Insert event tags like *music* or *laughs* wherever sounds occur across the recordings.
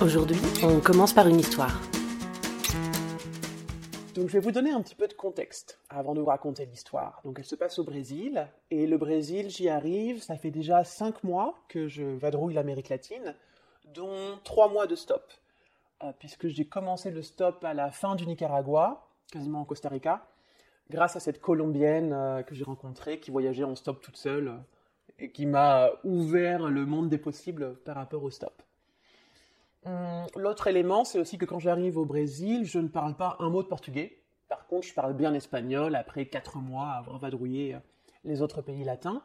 Aujourd'hui, on commence par une histoire. Donc je vais vous donner un petit peu de contexte avant de vous raconter l'histoire. Donc elle se passe au Brésil, et le Brésil, j'y arrive, ça fait déjà 5 mois que je vadrouille l'Amérique latine, dont 3 mois de stop. Euh, puisque j'ai commencé le stop à la fin du Nicaragua, quasiment en Costa Rica, grâce à cette Colombienne euh, que j'ai rencontrée, qui voyageait en stop toute seule, et qui m'a ouvert le monde des possibles par rapport au stop. Hum, L'autre élément, c'est aussi que quand j'arrive au Brésil, je ne parle pas un mot de portugais. Par contre, je parle bien espagnol après 4 mois à avoir vadrouillé euh, les autres pays latins.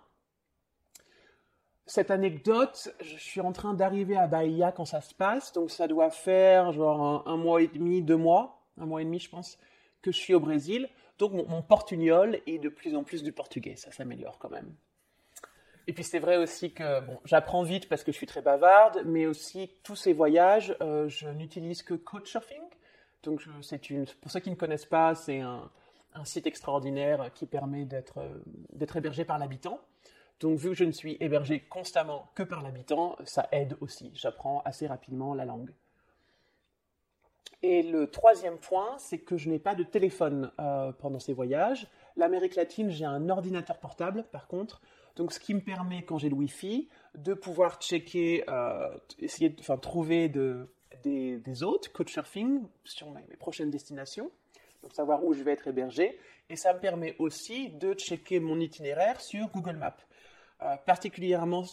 Cette anecdote, je suis en train d'arriver à Bahia quand ça se passe, donc ça doit faire genre un, mois et demi, deux mois, un mois et demi je pense, que je suis au Brésil. Donc mon, mon est de plus en plus du portugais, ça s'améliore quand même. Et puis c'est vrai aussi que bon, j'apprends vite parce que je suis très bavarde, mais aussi tous ces voyages, euh, je n'utilise que Couchsurfing. Donc c'est une, pour ceux qui ne connaissent pas, c'est un, un site extraordinaire qui permet d'être euh, d'être hébergé par l'habitant. Donc vu que je ne suis hébergé constamment que par l'habitant, ça aide aussi. J'apprends assez rapidement la langue. Et le troisième point, c'est que je n'ai pas de téléphone euh, pendant ces voyages. L'Amérique latine, j'ai un ordinateur portable, par contre. Donc, ce qui me permet, quand j'ai le Wi-Fi, de pouvoir checker, euh, essayer trouver de, des, des hôtes, couchsurfing, sur mes, prochaines destinations. Donc, savoir où je vais être hébergé. Et ça me permet aussi de checker mon itinéraire sur Google Maps. Euh, particulièrement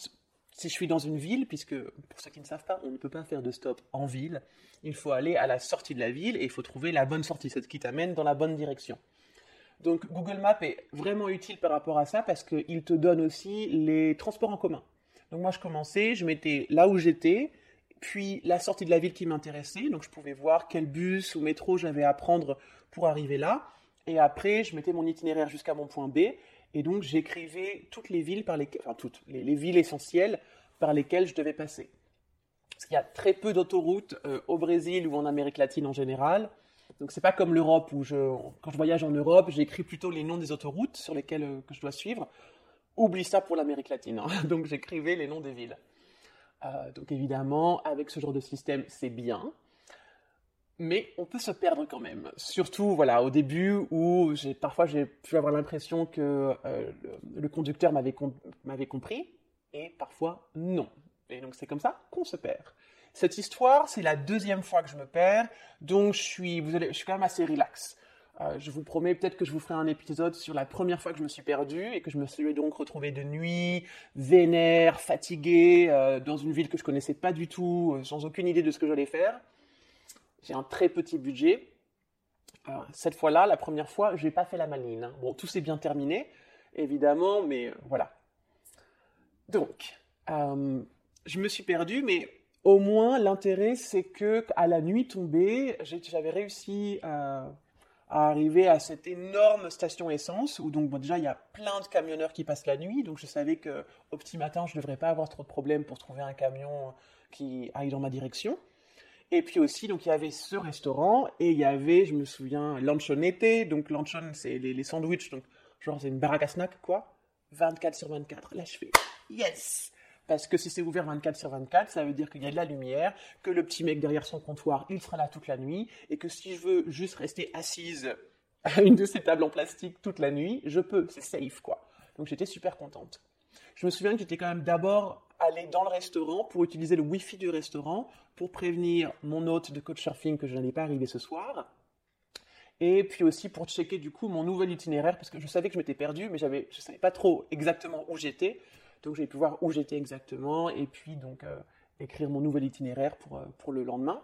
si je suis dans une ville, puisque pour ceux qui ne savent pas, on ne peut pas faire de stop en ville. Il faut aller à la sortie de la ville et il faut trouver la bonne sortie, ce qui t'amène dans la bonne direction. Donc Google Maps est vraiment utile par rapport à ça parce qu'il te donne aussi les transports en commun. Donc moi je commençais, je mettais là où j'étais, puis la sortie de la ville qui m'intéressait, donc je pouvais voir quel bus ou métro j'avais à prendre pour arriver là. Et après, je mettais mon itinéraire jusqu'à mon point B, et donc j'écrivais toutes les villes par enfin toutes les villes essentielles par lesquelles je devais passer. Parce qu'il y a très peu d'autoroutes euh, au Brésil ou en Amérique latine en général. Donc c'est pas comme l'Europe où quand je voyage en Europe, j'écris plutôt les noms des autoroutes sur lesquelles euh, que je dois suivre. Oublie ça pour l'Amérique latine. hein. *laughs* Donc j'écrivais les noms des villes. Euh, donc évidemment, avec ce genre de système, c'est bien. Mais on peut se perdre quand même. Surtout, voilà, au début où parfois j'ai pu avoir l'impression que euh, le, conducteur m'avait compris, et parfois non. Et donc c'est comme ça qu'on se perd. Cette histoire, c'est la deuxième fois que je me perds, donc je suis, vous allez, je suis quand même assez relax. Euh, je vous promets peut-être que je vous ferai un épisode sur la première fois que je me suis perdu et que je me suis donc retrouvé de nuit, vénère, fatigué, euh, dans une ville que je connaissais pas du tout, euh, sans aucune idée de ce que j'allais faire. J'ai un très petit budget. Cette fois-là, la première fois, j'ai pas fait la maline. hein. Bon, tout s'est bien terminé, évidemment, mais voilà. Donc, je me suis perdu, mais au moins l'intérêt, c'est que à la nuit tombée, j'avais réussi à, à arriver à cette énorme station essence où donc déjà il y a plein de camionneurs qui passent la nuit, donc je savais que au petit matin, je ne devrais pas avoir trop de problèmes pour trouver un camion qui aille dans ma direction. Et puis aussi, donc il y avait ce restaurant et il y avait, je me souviens, Lanchonete. Donc Lanchon, c'est les, les sandwichs, donc genre c'est une baraque à snack quoi. 24 sur 24. Là je fais yes. Parce que si c'est ouvert 24 sur 24, ça veut dire qu'il y a de la lumière, que le petit mec derrière son comptoir, il sera là toute la nuit, et que si je veux juste rester assise à une de ces tables en plastique toute la nuit, je peux, c'est safe quoi. Donc j'étais super contente. Je me souviens que j'étais quand même d'abord allé dans le restaurant pour utiliser le wifi du restaurant pour prévenir mon hôte de couchsurfing que je n'allais pas arriver ce soir. Et puis aussi pour checker du coup mon nouvel itinéraire, parce que je savais que je m'étais perdu, mais j'avais, je savais pas trop exactement où j'étais. Donc j'ai pu voir où j'étais exactement, et puis donc euh, écrire mon nouvel itinéraire pour, euh, pour le lendemain.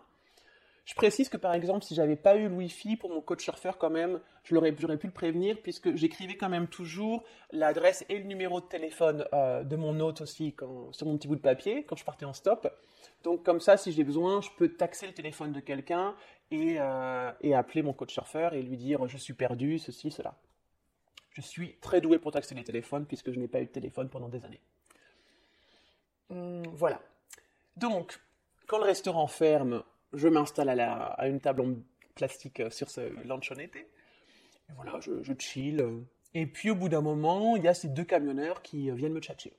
Je précise que par exemple, si j'avais pas eu le Wi-Fi pour mon coach surfeur, quand même, je l'aurais, j'aurais pu le prévenir puisque j'écrivais quand même toujours l'adresse et le numéro de téléphone euh, de mon hôte aussi sur mon petit bout de papier quand je partais en stop. Donc comme ça, si j'ai besoin, je peux taxer le téléphone de quelqu'un et, et appeler mon coach surfeur et lui dire je suis perdu, ceci, cela. Je suis très doué pour taxer les téléphones puisque je n'ai pas eu de téléphone pendant des années. Hum, voilà. Donc, quand le restaurant ferme, je m'installe à, une table en plastique euh, sur ce lanchonete. Et voilà, je, je, chill. Et puis au bout d'un moment, il y a ces deux camionneurs qui euh, viennent me tchatcher.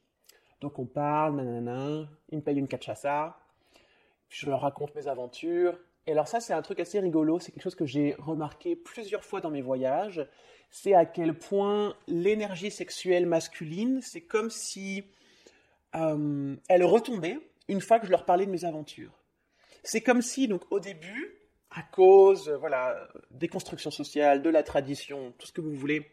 Donc on parle, nanana, ils me payent une cachaça, je leur raconte mes aventures. Et alors ça, c'est un truc assez rigolo, c'est quelque chose que j'ai remarqué plusieurs fois dans mes voyages, c'est à quel point l'énergie sexuelle masculine, c'est comme si euh, elle retombait une fois que je leur parlais de mes aventures. C'est comme si, donc, au début, à cause, voilà, des constructions sociales, de la tradition, tout ce que vous voulez,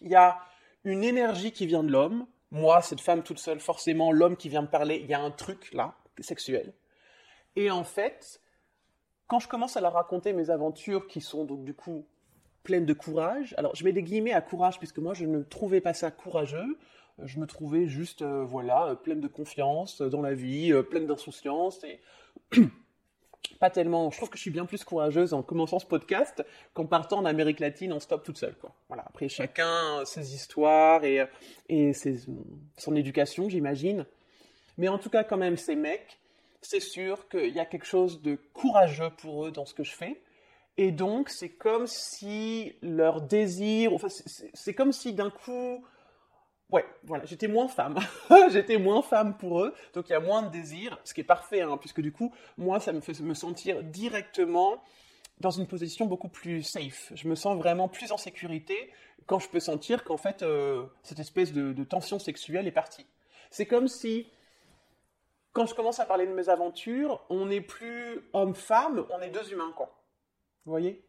il y a une énergie qui vient de l'homme. Moi, cette femme toute seule, forcément, l'homme qui vient me parler, il y a un truc là, sexuel. Et en fait, quand je commence à leur raconter mes aventures qui sont donc du coup pleines de courage, alors je mets des guillemets à courage puisque moi je ne trouvais pas ça courageux, je me trouvais juste, euh, voilà, pleine de confiance dans la vie, euh, pleine d'insouciance et *clears throat* pas tellement. Je trouve que je suis bien plus courageuse en commençant ce podcast qu'en partant en Amérique latine en stop toute seule. Quoi. Voilà. Après, chacun ses histoires et, et ses, son éducation, j'imagine. Mais en tout cas, quand même, ces mecs, c'est sûr qu'il y a quelque chose de courageux pour eux dans ce que je fais. Et donc, c'est comme si leur désir, enfin, c'est comme si d'un coup, Ouais, voilà, j'étais moins femme. *laughs* j'étais moins femme pour eux, donc il y a moins de désir, ce qui est parfait, hein, puisque du coup, moi, ça me fait me sentir directement dans une position beaucoup plus safe. Je me sens vraiment plus en sécurité quand je peux sentir qu'en fait, euh, cette espèce de, de, tension sexuelle est partie. C'est comme si, quand je commence à parler de mes aventures, on n'est plus homme-femme, on est deux humains, quoi. Vous voyez?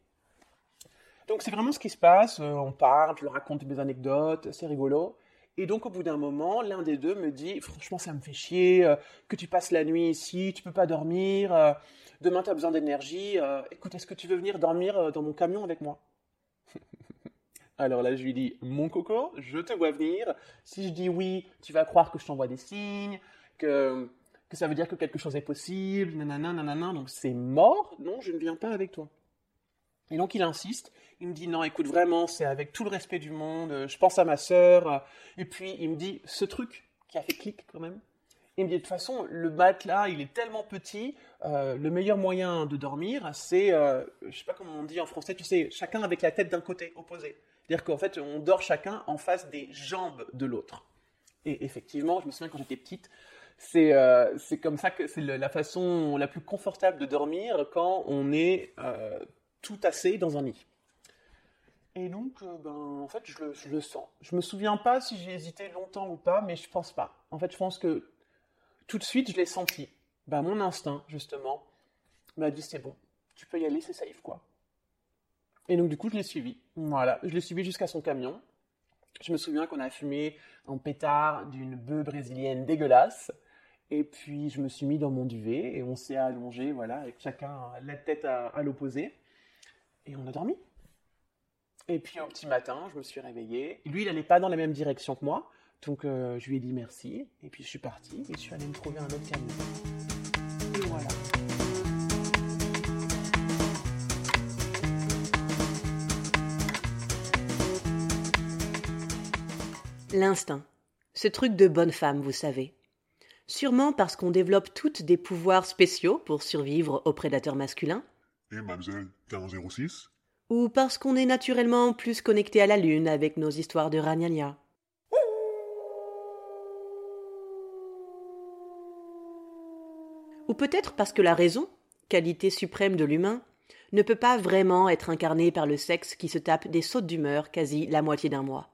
Donc c'est vraiment ce qui se passe, euh, on parle, je leur raconte des anecdotes, c'est rigolo. Et donc, au bout d'un moment, l'un des deux me dit Franchement, ça me fait chier euh, que tu passes la nuit ici, tu peux pas dormir, euh, demain tu as besoin d'énergie. Euh, écoute, est-ce que tu veux venir dormir dans mon camion avec moi? *laughs* Alors là, je lui dis Mon coco, je te vois venir. Si je dis oui, tu vas croire que je t'envoie des signes, que, que ça veut dire que quelque chose est possible, nanana, nanana. Donc, c'est mort. Non, je ne viens pas avec toi. Et donc il insiste, il me dit non, écoute vraiment, c'est avec tout le respect du monde, euh, je pense à ma sœur. Euh, et puis il me dit ce truc qui a fait clic quand même. Il me dit de toute façon, le matelas, il est tellement petit, euh, le meilleur moyen de dormir, c'est, euh, je sais pas comment on dit en français, tu sais, chacun avec la tête d'un côté opposé. C'est-à-dire qu'en fait, on dort chacun en face des jambes de l'autre. Et effectivement, je me souviens quand j'étais petite, c'est euh, comme ça que c'est la façon la plus confortable de dormir quand on est assez dans un nid. Et donc, euh, ben, en fait, je le, je le, sens. Je me souviens pas si j'ai hésité longtemps ou pas, mais je pense pas. En fait, je pense que tout de suite, je l'ai senti. Ben, mon instinct, justement, m'a dit c'est bon, tu peux y aller, c'est safe, quoi. Et donc, du coup, je l'ai suivi. Voilà, je l'ai suivi jusqu'à son camion. Je me souviens qu'on a fumé en pétard d'une bœuf brésilienne dégueulasse. Et puis, je me suis mis dans mon duvet et on s'est allongé, voilà, avec chacun la tête à l'opposé. Et on a dormi. Et puis au petit matin, je me suis réveillé. Lui, il n'allait pas dans la même direction que moi. Donc euh, je lui ai dit merci. Et puis je suis parti. Et je suis allé me trouver un autre camion. Et voilà. L'instinct. Ce truc de bonne femme, vous savez. Sûrement parce qu'on développe toutes des pouvoirs spéciaux pour survivre aux prédateurs masculins. Et mademoiselle, t'es en 06 Ou parce qu'on est naturellement plus connecté à la Lune avec nos histoires de Ragnagna. Ou peut-être parce que la raison, qualité suprême de l'humain, ne peut pas vraiment être incarnée par le sexe qui se tape des sautes d'humeur quasi la moitié d'un mois.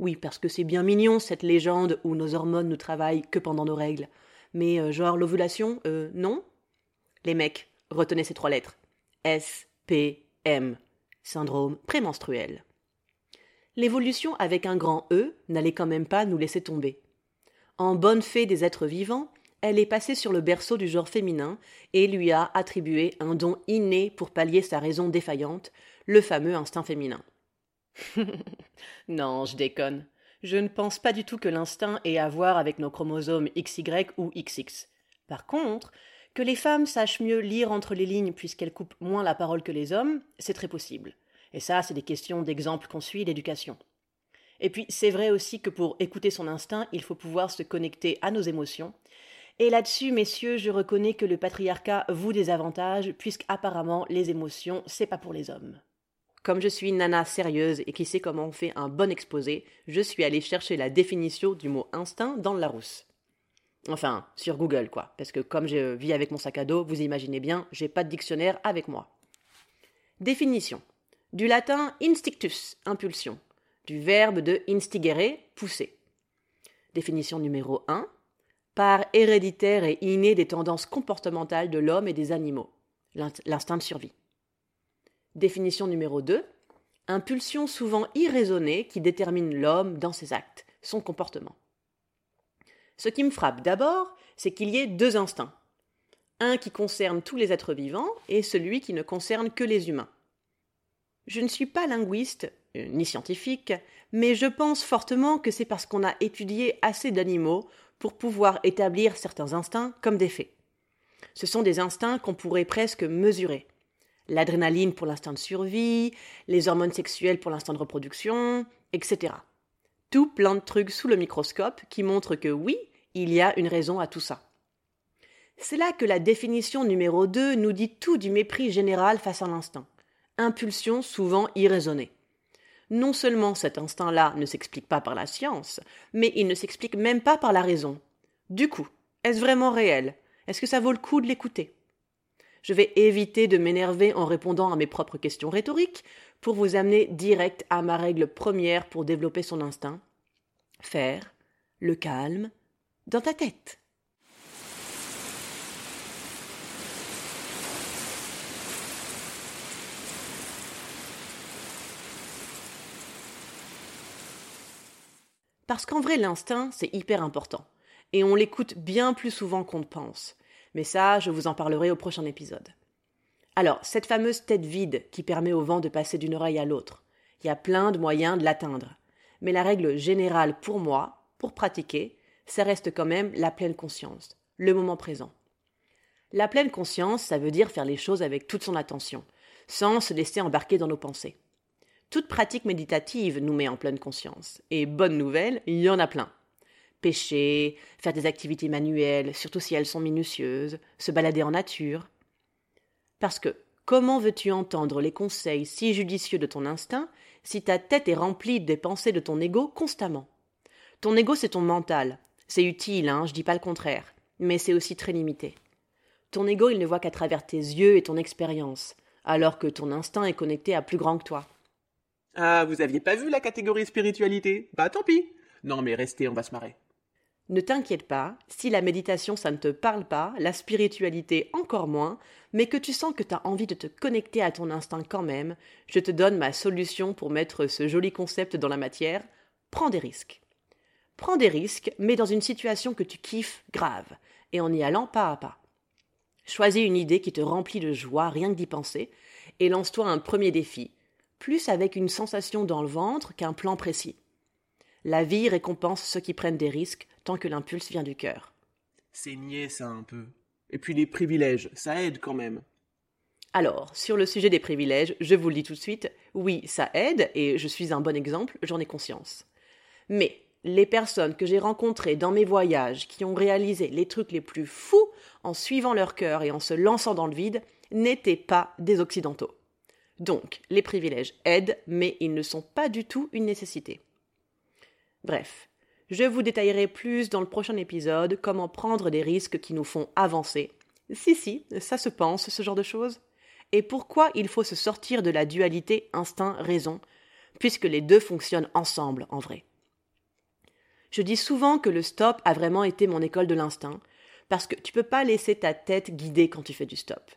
Oui, parce que c'est bien mignon cette légende où nos hormones ne travaillent que pendant nos règles. Mais euh, genre l'ovulation, euh, non? Les mecs, retenez ces trois lettres. S, P, M. syndrome prémenstruel. L'évolution avec un grand E n'allait quand même pas nous laisser tomber. En bonne fée des êtres vivants, elle est passée sur le berceau du genre féminin et lui a attribué un don inné pour pallier sa raison défaillante, le fameux instinct féminin. *laughs* non, je déconne. Je ne pense pas du tout que l'instinct ait à voir avec nos chromosomes XY ou XX. Par contre, que les femmes sachent mieux lire entre les lignes puisqu'elles coupent moins la parole que les hommes, c'est très possible. Et ça, c'est des questions d'exemple qu'on suit d'éducation. Et puis, c'est vrai aussi que pour écouter son instinct, il faut pouvoir se connecter à nos émotions. Et là-dessus, messieurs, je reconnais que le patriarcat vous des avantages, puisqu'apparemment, les émotions, c'est pas pour les hommes. Comme je suis nana sérieuse et qui sait comment on fait un bon exposé, je suis allée chercher la définition du mot instinct dans le Larousse. Enfin, sur Google, quoi. Parce que comme je vis avec mon sac à dos, vous imaginez bien, j'ai pas de dictionnaire avec moi. Définition. Du latin instinctus, impulsion. Du verbe de instigere, pousser. Définition numéro 1. Par héréditaire et inné des tendances comportementales de l'homme et des animaux. L'instinct de survie. Définition numéro 2. Impulsion souvent irraisonnée qui détermine l'homme dans ses actes, son comportement. Ce qui me frappe d'abord, c'est qu'il y ait deux instincts. Un qui concerne tous les êtres vivants et celui qui ne concerne que les humains. Je ne suis pas linguiste, euh, ni scientifique, mais je pense fortement que c'est parce qu'on a étudié assez d'animaux pour pouvoir établir certains instincts comme des faits. Ce sont des instincts qu'on pourrait presque mesurer l'adrénaline pour l'instinct de survie, les hormones sexuelles pour l'instinct de reproduction, etc. Tout plein de trucs sous le microscope qui montrent que oui, il y a une raison à tout ça. C'est là que la définition numéro 2 nous dit tout du mépris général face à l'instinct. Impulsion souvent irraisonnée. Non seulement cet instinct-là ne s'explique pas par la science, mais il ne s'explique même pas par la raison. Du coup, est-ce vraiment réel? Est-ce que ça vaut le coup de l'écouter? Je vais éviter de m'énerver en répondant à mes propres questions rhétoriques pour vous amener direct à ma règle première pour développer son instinct. Faire le calme dans ta tête. Parce qu'en vrai, l'instinct, c'est hyper important. Et on l'écoute bien plus souvent qu'on ne pense. Mais ça, je vous en parlerai au prochain épisode. Alors, cette fameuse tête vide qui permet au vent de passer d'une oreille à l'autre, il y a plein de moyens de l'atteindre. Mais la règle générale pour moi, pour pratiquer, ça reste quand même la pleine conscience, le moment présent. La pleine conscience, ça veut dire faire les choses avec toute son attention, sans se laisser embarquer dans nos pensées. Toute pratique méditative nous met en pleine conscience. Et bonne nouvelle, il y en a plein pêcher, faire des activités manuelles, surtout si elles sont minutieuses, se balader en nature. Parce que comment veux-tu entendre les conseils si judicieux de ton instinct si ta tête est remplie des pensées de ton ego constamment? Ton ego, c'est ton mental. C'est utile, hein, je dis pas le contraire, mais c'est aussi très limité. Ton ego, il ne voit qu'à travers tes yeux et ton expérience, alors que ton instinct est connecté à plus grand que toi. Ah, vous aviez pas vu la catégorie spiritualité? Bah tant pis. Non mais restez, on va se marrer. Ne t'inquiète pas, si la méditation ça ne te parle pas, la spiritualité encore moins, mais que tu sens que tu as envie de te connecter à ton instinct quand même, je te donne ma solution pour mettre ce joli concept dans la matière. Prends des risques. Prends des risques, mais dans une situation que tu kiffes grave, et en y allant pas à pas. Choisis une idée qui te remplit de joie rien que d'y penser, et lance-toi un premier défi, plus avec une sensation dans le ventre qu'un plan précis. La vie récompense ceux qui prennent des risques tant que l'impulse vient du cœur. C'est niais ça un peu. Et puis les privilèges, ça aide quand même. Alors, sur le sujet des privilèges, je vous le dis tout de suite, oui, ça aide, et je suis un bon exemple, j'en ai conscience. Mais les personnes que j'ai rencontrées dans mes voyages qui ont réalisé les trucs les plus fous en suivant leur cœur et en se lançant dans le vide n'étaient pas des Occidentaux. Donc, les privilèges aident, mais ils ne sont pas du tout une nécessité. Bref, je vous détaillerai plus dans le prochain épisode comment prendre des risques qui nous font avancer. Si, si, ça se pense, ce genre de choses. Et pourquoi il faut se sortir de la dualité instinct-raison, puisque les deux fonctionnent ensemble en vrai. Je dis souvent que le stop a vraiment été mon école de l'instinct, parce que tu peux pas laisser ta tête guider quand tu fais du stop.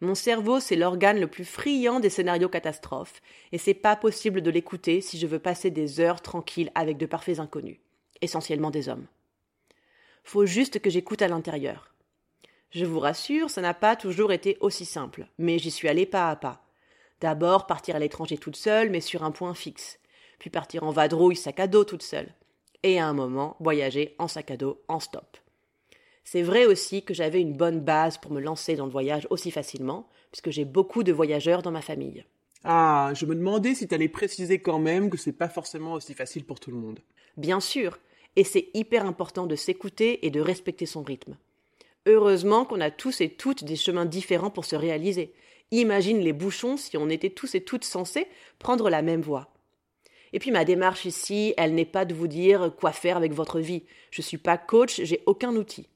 Mon cerveau, c'est l'organe le plus friand des scénarios catastrophes, et c'est pas possible de l'écouter si je veux passer des heures tranquilles avec de parfaits inconnus, essentiellement des hommes. Faut juste que j'écoute à l'intérieur. Je vous rassure, ça n'a pas toujours été aussi simple, mais j'y suis allée pas à pas. D'abord partir à l'étranger toute seule, mais sur un point fixe. Puis partir en vadrouille sac à dos toute seule. Et à un moment, voyager en sac à dos en stop. C'est vrai aussi que j'avais une bonne base pour me lancer dans le voyage aussi facilement, puisque j'ai beaucoup de voyageurs dans ma famille. Ah, je me demandais si t'allais préciser quand même que c'est pas forcément aussi facile pour tout le monde. Bien sûr, et c'est hyper important de s'écouter et de respecter son rythme. Heureusement qu'on a tous et toutes des chemins différents pour se réaliser. Imagine les bouchons si on était tous et toutes censés prendre la même voie. Et puis ma démarche ici, elle n'est pas de vous dire quoi faire avec votre vie. Je suis pas coach, j'ai aucun outil.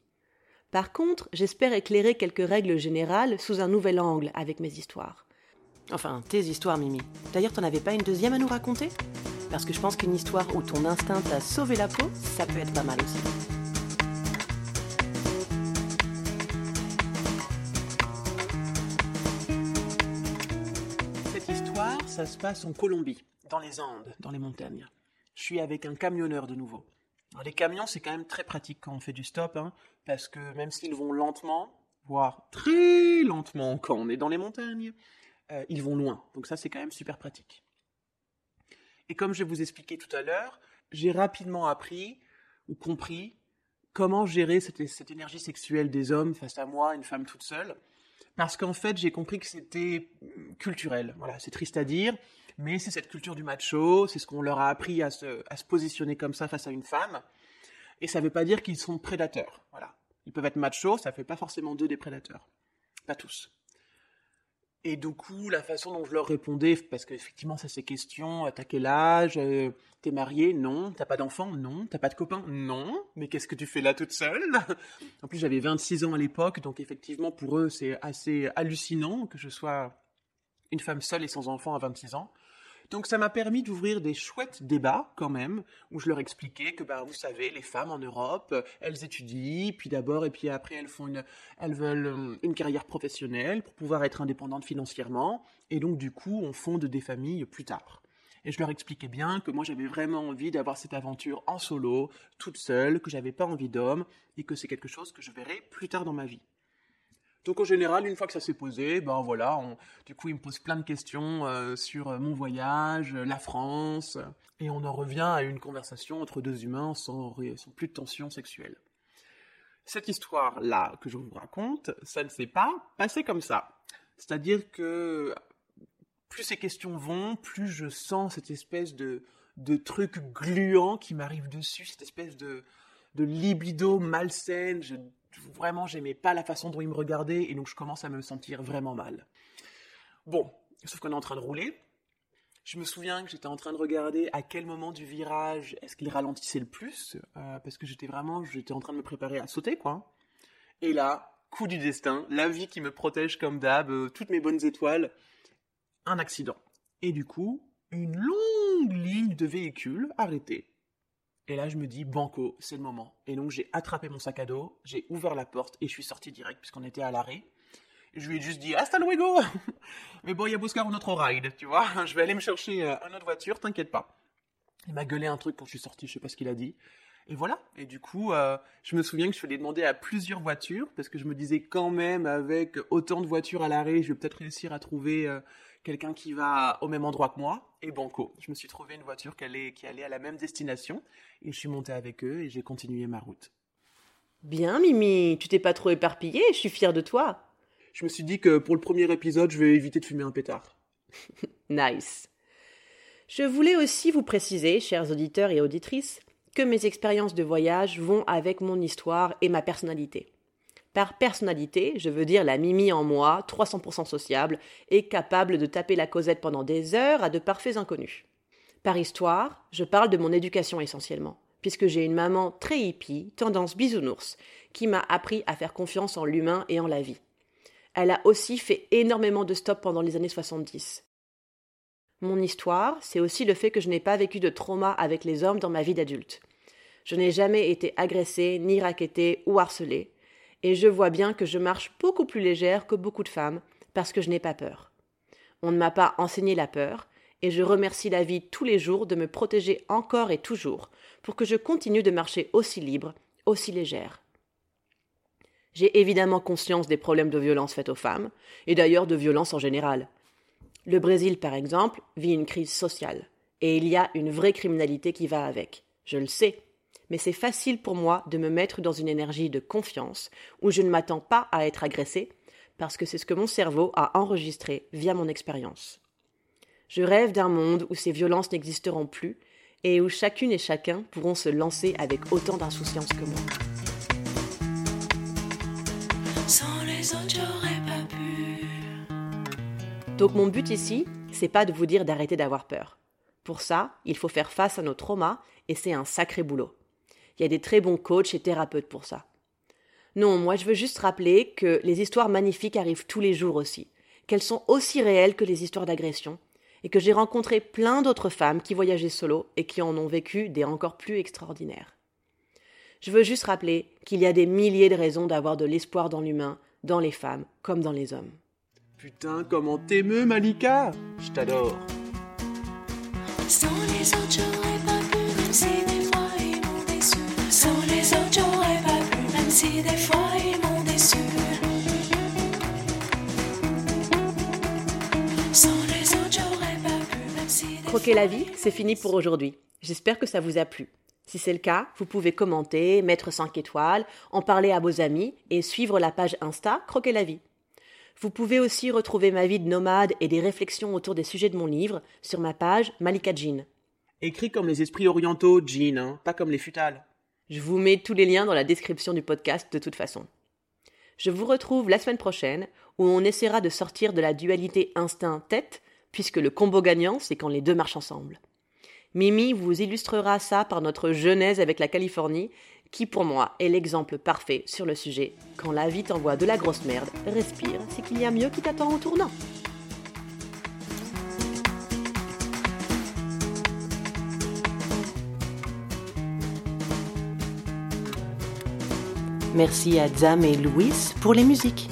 Par contre, j'espère éclairer quelques règles générales sous un nouvel angle avec mes histoires. Enfin, tes histoires, Mimi. D'ailleurs, t'en avais pas une deuxième à nous raconter? Parce que je pense qu'une histoire où ton instinct t'a sauvé la peau, ça peut être pas mal aussi. Ça se passe en Colombie, dans les Andes, dans les montagnes. Je suis avec un camionneur de nouveau. Les camions, c'est quand même très pratique quand on fait du stop, hein, parce que même s'ils vont lentement, voire très lentement quand on est dans les montagnes, euh, ils vont loin. Donc ça, c'est quand même super pratique. Et comme je vous expliqué tout à l'heure, j'ai rapidement appris ou compris comment gérer cette énergie sexuelle des hommes face à moi, une femme toute seule. Parce qu'en fait, j'ai compris que c'était culturel. Voilà, c'est triste à dire, mais c'est cette culture du macho, c'est ce qu'on leur a appris à se, à se positionner comme ça face à une femme. Et ça ne veut pas dire qu'ils sont prédateurs. Voilà. Ils peuvent être machos, ça ne fait pas forcément d'eux des prédateurs. Pas tous. Et du coup, la façon dont je leur répondais, parce qu'effectivement, ça c'est question, t'as quel âge, euh, t'es marié, non, t'as pas d'enfant, non, t'as pas de copain, non, mais qu'est-ce que tu fais là toute seule? *laughs* En plus, j'avais 26 ans à l'époque, donc effectivement, pour eux, c'est assez hallucinant que je sois une femme seule et sans enfant à 26 ans. Donc ça m'a permis d'ouvrir des chouettes débats quand même, où je leur expliquais que bah vous savez, les femmes en Europe, elles étudient, puis d'abord et puis après elles font une, elles veulent euh, une carrière professionnelle pour pouvoir être indépendantes financièrement, et donc du coup on fonde des familles plus tard. Et je leur expliquais bien que moi j'avais vraiment envie d'avoir cette aventure en solo, toute seule, que j'avais pas envie d'homme, et que c'est quelque chose que je verrai plus tard dans ma vie. Donc en général, une fois que ça s'est posé, ben voilà, du coup, il me pose plein de questions euh, sur euh, mon voyage, euh, la France, et on en revient à une conversation entre deux humains sans, sans plus de tension sexuelle. Cette histoire-là que je vous raconte, ça ne s'est pas passé comme ça. C'est-à-dire que plus ces questions vont, plus je sens cette espèce de, de truc gluant qui m'arrive dessus, cette espèce de, de libido malsaine. Vraiment, j'aimais pas la façon dont il me regardait, et donc je commence à me sentir vraiment mal. Bon, sauf qu'on est en train de rouler. Je me souviens que j'étais en train de regarder à quel moment du virage est-ce qu'il ralentissait le plus, euh, parce que j'étais vraiment, j'étais en train de me préparer à sauter, quoi. Et là, coup du destin, la vie qui me protège comme d'hab, euh, toutes mes bonnes étoiles, un accident. Et du coup, une longue ligne de véhicules arrêtés. Et là, je me dis, banco, c'est le moment. Et donc, j'ai attrapé mon sac à dos, j'ai ouvert la porte et je suis sorti direct puisqu'on était à l'arrêt. Je lui ai juste dit, hasta luego! *laughs* Mais bon, il y a Boscar un autre ride, tu vois. *laughs* Je vais aller me chercher euh, une autre voiture, t'inquiète pas. Il m'a gueulé un truc quand je suis sorti, je sais pas ce qu'il a dit. Et voilà. Et du coup, euh, je me souviens que je l'ai demandé à plusieurs voitures parce que je me disais quand même, avec autant de voitures à l'arrêt, je vais peut-être réussir à trouver euh, quelqu'un qui va au même endroit que moi. Et banco, je me suis trouvé une voiture qui allait, qui allait à la même destination. Et je suis monté avec eux et j'ai continué ma route. Bien, Mimi, tu t'es pas trop éparpillé, je suis fière de toi. Je me suis dit que pour le premier épisode, je vais éviter de fumer un pétard. *laughs* nice. Je voulais aussi vous préciser, chers auditeurs et auditrices, que mes expériences de voyage vont avec mon histoire et ma personnalité. Par personnalité, je veux dire la Mimi en moi, 300% sociable et capable de taper la causette pendant des heures à de parfaits inconnus. Par histoire, je parle de mon éducation essentiellement, puisque j'ai une maman très hippie, tendance bisounours, qui m'a appris à faire confiance en l'humain et en la vie. Elle a aussi fait énormément de stop pendant les années 70. Mon histoire, c'est aussi le fait que je n'ai pas vécu de trauma avec les hommes dans ma vie d'adulte. Je n'ai jamais été agressée, ni raquettée ou harcelée, et je vois bien que je marche beaucoup plus légère que beaucoup de femmes, parce que je n'ai pas peur. On ne m'a pas enseigné la peur, et je remercie la vie tous les jours de me protéger encore et toujours pour que je continue de marcher aussi libre, aussi légère. J'ai évidemment conscience des problèmes de violence faites aux femmes, et d'ailleurs de violence en général. Le Brésil, par exemple, vit une crise sociale, et il y a une vraie criminalité qui va avec. Je le sais, mais c'est facile pour moi de me mettre dans une énergie de confiance où je ne m'attends pas à être agressé, parce que c'est ce que mon cerveau a enregistré via mon expérience. Je rêve d'un monde où ces violences n'existeront plus et où chacune et chacun pourront se lancer avec autant d'insouciance que moi. Donc mon but ici, c'est pas de vous dire d'arrêter d'avoir peur. Pour ça, il faut faire face à nos traumas et c'est un sacré boulot. Il y a des très bons coachs et thérapeutes pour ça. Non, moi je veux juste rappeler que les histoires magnifiques arrivent tous les jours aussi, qu'elles sont aussi réelles que les histoires d'agression, et que j'ai rencontré plein d'autres femmes qui voyageaient solo et qui en ont vécu des encore plus extraordinaires. Je veux juste rappeler qu'il y a des milliers de raisons d'avoir de l'espoir dans l'humain, dans les femmes comme dans les hommes. Putain, comment t'émeus, Malika? Je t'adore. Sans les autres, j'aurais pas pu, si des fois ils m'ont déçu. Sans les autres, j'aurais pas pu, même si des Croquer la vie, c'est fini pour aujourd'hui. J'espère que ça vous a plu. Si c'est le cas, vous pouvez commenter, mettre 5 étoiles, en parler à vos amis et suivre la page Insta Croquer la vie. Vous pouvez aussi retrouver ma vie de nomade et des réflexions autour des sujets de mon livre sur ma page Malika Jean. Écrit comme les esprits orientaux, Jean, hein, pas comme les futales. Je vous mets tous les liens dans la description du podcast de toute façon. Je vous retrouve la semaine prochaine où on essaiera de sortir de la dualité instinct-tête, puisque le combo gagnant, c'est quand les deux marchent ensemble. Mimi vous illustrera ça par notre genèse avec la Californie qui pour moi est l'exemple parfait sur le sujet. Quand la vie t'envoie de la grosse merde, respire, c'est qu'il y a mieux qui t'attend au tournant. Merci à Zam et Louis pour les musiques.